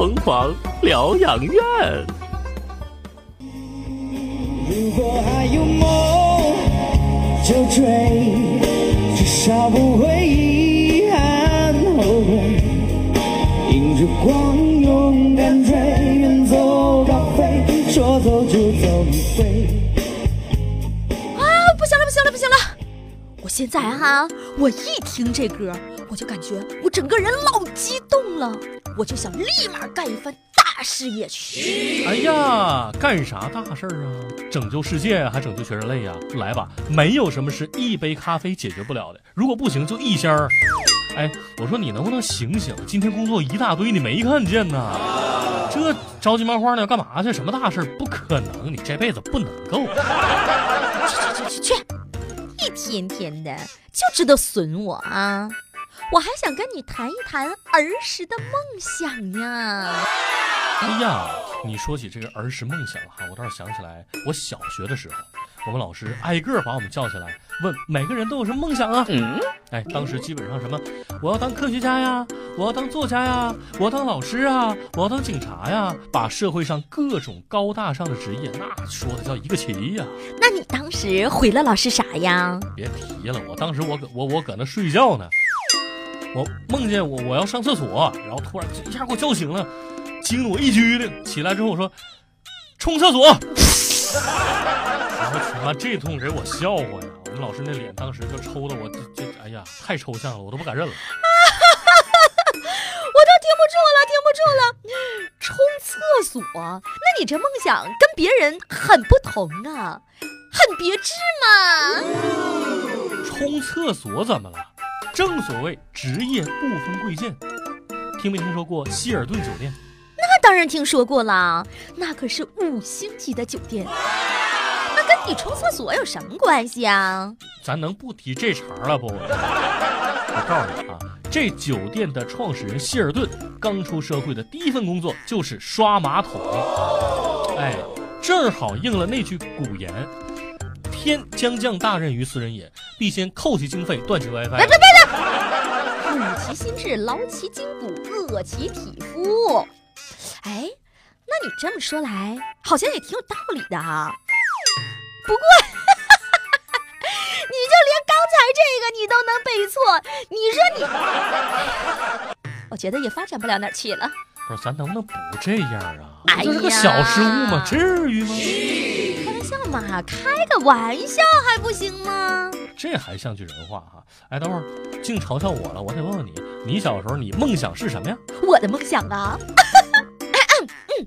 疯狂疗养院。如果还有梦，就追，至少不会遗憾后悔。迎着光，勇敢追，远走高飞，说走就走一回。啊，不行了，不行了，不行了！我现在哈，我一听这歌，我就感觉我整个人老激动了，我就想立马干一番大事业去。哎呀，干啥大事儿啊？拯救世界还拯救全人类呀？来吧，没有什么是一杯咖啡解决不了的。如果不行，就一箱儿。哎，我说你能不能醒醒？今天工作一大堆，你没看见呐？这着急忙慌的要干嘛去？什么大事儿？不可能，你这辈子不能够。去去去去去，一天天的就知道损我啊！我还想跟你谈一谈儿时的梦想呀。哎呀，你说起这个儿时梦想哈，我倒是想起来，我小学的时候，我们老师挨个把我们叫起来，问每个人都有什么梦想啊？嗯，哎，当时基本上什么，我要当科学家呀，我要当作家呀，我要当老师啊，我要当警察呀，把社会上各种高大上的职业，那说的叫一个齐呀。那你当时回了老师啥呀？别提了，我当时我搁我我搁那睡觉呢，我梦见我我要上厕所，然后突然一下给我叫醒了，惊得我一激灵，起来之后我说冲厕所，然后他妈这通给我笑话呀！我们老师那脸当时就抽的我这这哎呀太抽象了，我都不敢认了。我都听不住了，听不住了！冲厕所，那你这梦想跟别人很不同啊，很别致嘛。冲厕所怎么了？正所谓职业不分贵贱，听没听说过希尔顿酒店？那当然听说过了，那可是五星级的酒店，那跟你冲厕所有什么关系啊？咱能不提这茬了不？我告诉你啊，这酒店的创始人希尔顿刚出社会的第一份工作就是刷马桶，哎，正好应了那句古言：“天将降大任于斯人也，必先扣其经费，断其 WiFi。别别别！苦其心志，劳其筋骨，饿其体肤。哎，那你这么说来，好像也挺有道理的啊。不过，你就连刚才这个你都能背错，你说你，我觉得也发展不了哪儿去了。不是，咱能不能不这样啊？哎呀这是个小失误吗？至于吗？开玩笑嘛，开个玩笑还不行吗？这还像句人话哈、哎，等会儿净嘲笑我了，我得问问你，你小时候你梦想是什么呀？我的梦想啊，嗯，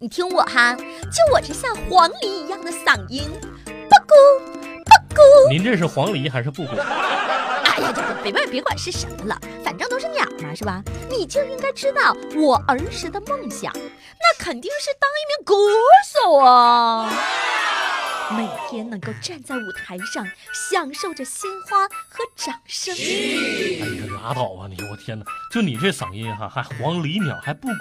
你听我哈，就我这像黄鹂一样的嗓音，布咕布咕。您这是黄鹂还是布谷？哎呀，这别别别管是什么了，反正都是鸟嘛，是吧？你就应该知道我儿时的梦想，那肯定是当一名歌手啊！每天能够站在舞台上，享受着鲜花和掌声。哎呀，拉倒吧你！我天哪，就你这嗓音哈，还黄鹂鸟还不鼓，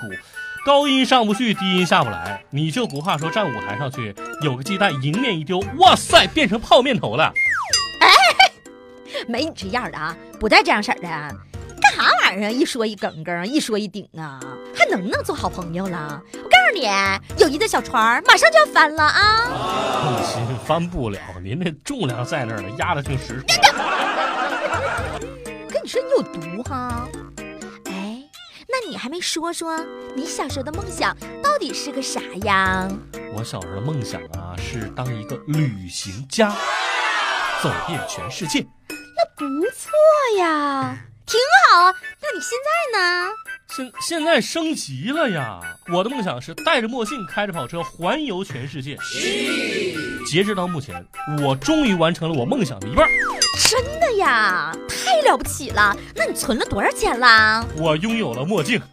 高音上不去，低音下不来，你就不怕说站舞台上去有个鸡蛋迎面一丢，哇塞，变成泡面头了？哎没你这样的啊，不带这样式儿的啊。干啥玩意儿啊？一说一梗梗，一说一顶啊，还能不能做好朋友了？我告诉你，友谊的小船儿马上就要翻了啊！放心，翻不了，您这重量在那儿呢，压的挺实。跟你说你有毒哈！哎，那你还没说说你小时候的梦想到底是个啥呀？我小时候的梦想啊，是当一个旅行家，走遍全世界。那不错呀，挺好啊。那你现在呢？现现在升级了呀！我的梦想是戴着墨镜，开着跑车，环游全世界。截止到目前，我终于完成了我梦想的一半。真的呀，太了不起了！那你存了多少钱啦？我拥有了墨镜。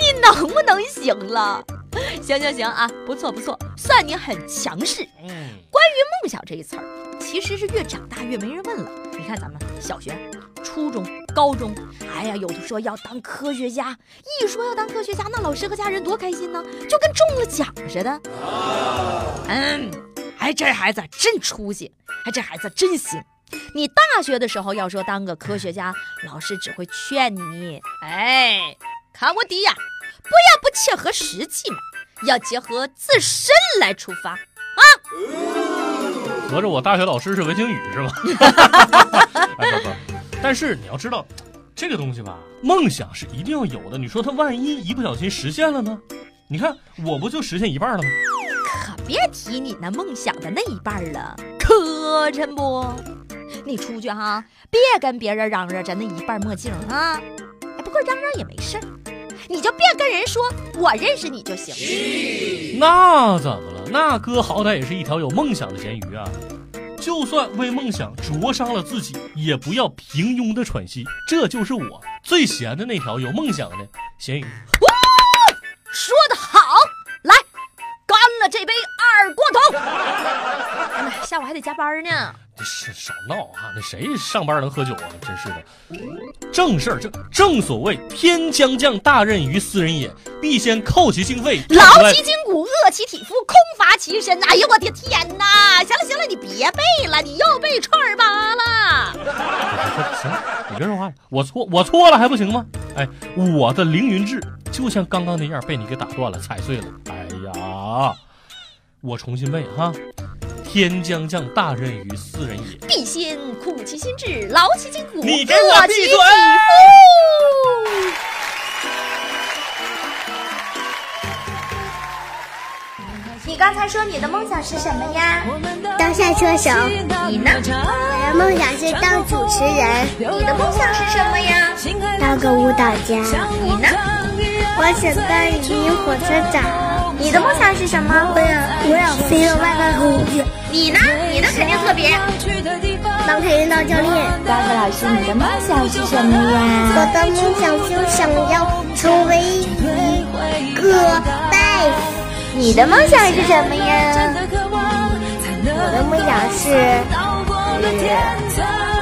你能不能行了？行行行啊，不错不错，算你很强势。嗯，关于梦想这一词儿，其实是越长大越没人问了。你看咱们小学、初中、高中，哎呀，有的说要当科学家，一说要当科学家，那老师和家人多开心呢，就跟中了奖似的。嗯，哎，这孩子真出息，哎，这孩子真行。你大学的时候要说当个科学家，老师只会劝你，哎，看我弟呀，不要不切合实际嘛，要结合自身来出发啊。合着我大学老师是文星宇是吧？哎不不，但是你要知道，这个东西吧，梦想是一定要有的。你说他万一一不小心实现了呢？你看我不就实现一半了吗？可别提你那梦想的那一半了，磕碜不？你出去哈，别跟别人嚷嚷着那一半墨镜啊！哎，不过嚷嚷也没事儿，你就别跟人说我认识你就行。那怎么了？那哥好歹也是一条有梦想的咸鱼啊！就算为梦想灼伤了自己，也不要平庸的喘息。这就是我最闲的那条有梦想的咸鱼。说得好，来，干了这杯二锅头！哎妈，下午还得加班呢。这是少闹啊！那谁上班能喝酒啊？真是的，正事儿正正所谓天将降大任于斯人也，必先扣其心肺，劳其筋骨，饿其体肤，空乏其身。哎呦我的天哪！行了行了，你别背了，你又背串儿八了。行，你别说话了，我错我错了还不行吗？哎，我的凌云志就像刚刚那样被你给打断了，踩碎了。哎呀，我重新背哈。天将降大任于斯人也，必先苦其心志，劳其筋骨，你给我闭嘴！刚才说你的梦想是什么呀？当赛车手。你呢？我的梦想是当主持人。你的梦想是什么呀？当个舞蹈家。你呢？我想当一名火车长。你的梦想是什么？我想我想飞到外太空去。你呢？你的肯定特别。当跆拳道教练。高高老师，你的梦想是什么呀？我的梦想就想要成为一个大夫。你的梦想是什么呀？我的梦想是，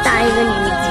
当一个女明星